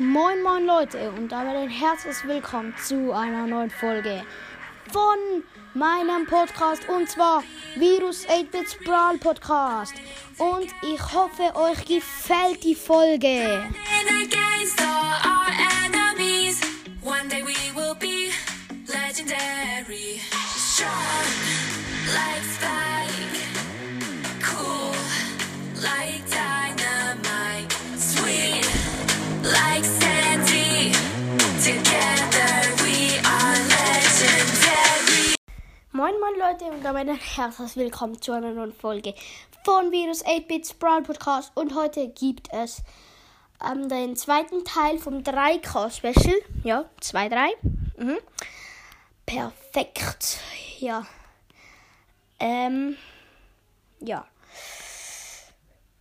Moin moin Leute und damit ein herzliches Willkommen zu einer neuen Folge von meinem Podcast und zwar Virus 8-Bits Brawl Podcast und ich hoffe euch gefällt die Folge. Leute und damit ein herzliches Willkommen zu einer neuen Folge von Virus 8-Bits Brawl Podcast und heute gibt es ähm, den zweiten Teil vom 3K Special. Ja, 2-3. Mhm. Perfekt. Ja. Ähm. Ja.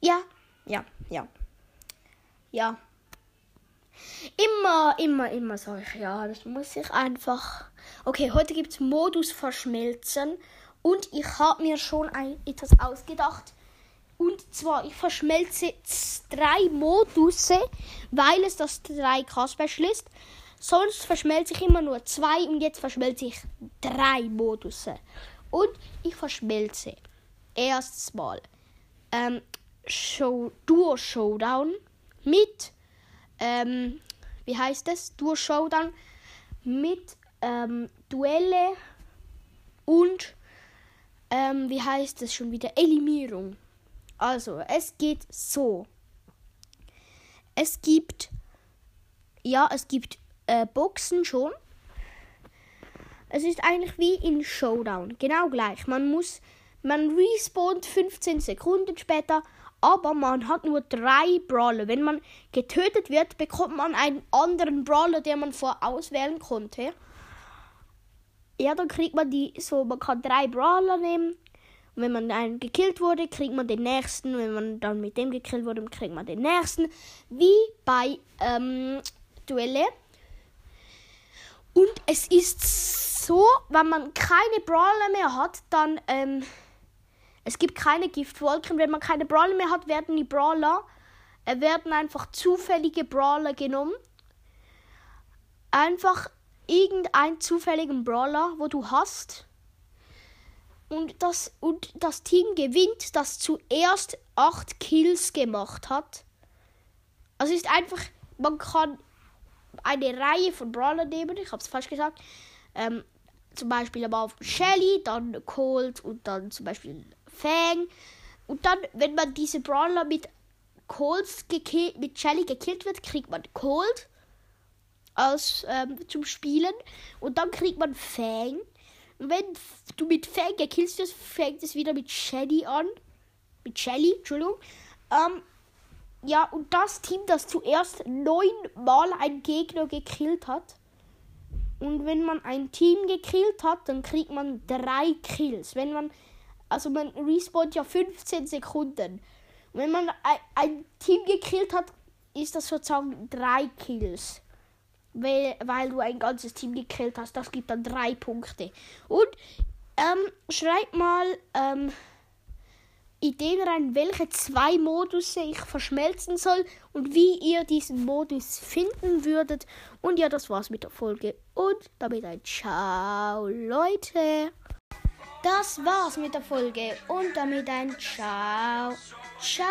Ja, ja, ja. Ja. Immer, immer, immer sage ich ja. Das muss ich einfach. Okay, heute gibt es Modus verschmelzen. Und ich habe mir schon ein, etwas ausgedacht. Und zwar, ich verschmelze drei Modusse, weil es das 3K-Special ist. Sonst verschmelze ich immer nur zwei und jetzt verschmelze ich drei Modusse. Und ich verschmelze erstes Mal ähm, Show, Duo Showdown mit, ähm, wie heißt es? Duo Showdown mit ähm, Duelle und, ähm, wie heißt es schon wieder? Eliminierung. Also, es geht so. Es gibt, ja, es gibt äh, Boxen schon. Es ist eigentlich wie in Showdown, genau gleich. Man muss, man respawnt 15 Sekunden später, aber man hat nur drei Brawler. Wenn man getötet wird, bekommt man einen anderen Brawler, den man vorher auswählen konnte. Ja, dann kriegt man die so, man kann drei Brawler nehmen. Und wenn man einen gekillt wurde, kriegt man den nächsten. Wenn man dann mit dem gekillt wurde, kriegt man den nächsten. Wie bei ähm, Duelle. Und es ist so, wenn man keine Brawler mehr hat, dann ähm, es gibt keine Giftwolken. Wenn man keine Brawler mehr hat, werden die Brawler äh, werden einfach zufällige Brawler genommen. Einfach irgendeinen zufälligen Brawler, wo du hast. Und das, und das Team gewinnt, das zuerst acht Kills gemacht hat. Also ist einfach, man kann eine Reihe von Brawler nehmen, ich habe es falsch gesagt. Ähm, zum Beispiel am Anfang Shelly, dann Colt und dann zum Beispiel Fang. Und dann, wenn man diese Brawler mit Colts gekillt, mit Shelly gekillt wird, kriegt man Colt als ähm, zum Spielen und dann kriegt man Fang. Und wenn du mit Fang gekillt wirst, fängt es wieder mit Shelly an. Mit Shelly, Entschuldigung. Ähm, ja, und das Team, das zuerst neunmal einen Gegner gekillt hat. Und wenn man ein Team gekillt hat, dann kriegt man drei Kills. Wenn man, also man respawnt ja 15 Sekunden. Und wenn man ein, Team gekillt hat, ist das sozusagen drei Kills. Weil, weil du ein ganzes Team gekillt hast. Das gibt dann drei Punkte. Und ähm, schreibt mal ähm, Ideen rein, welche zwei Modusse ich verschmelzen soll und wie ihr diesen Modus finden würdet. Und ja, das war's mit der Folge. Und damit ein Ciao, Leute. Das war's mit der Folge und damit ein Ciao. Ciao.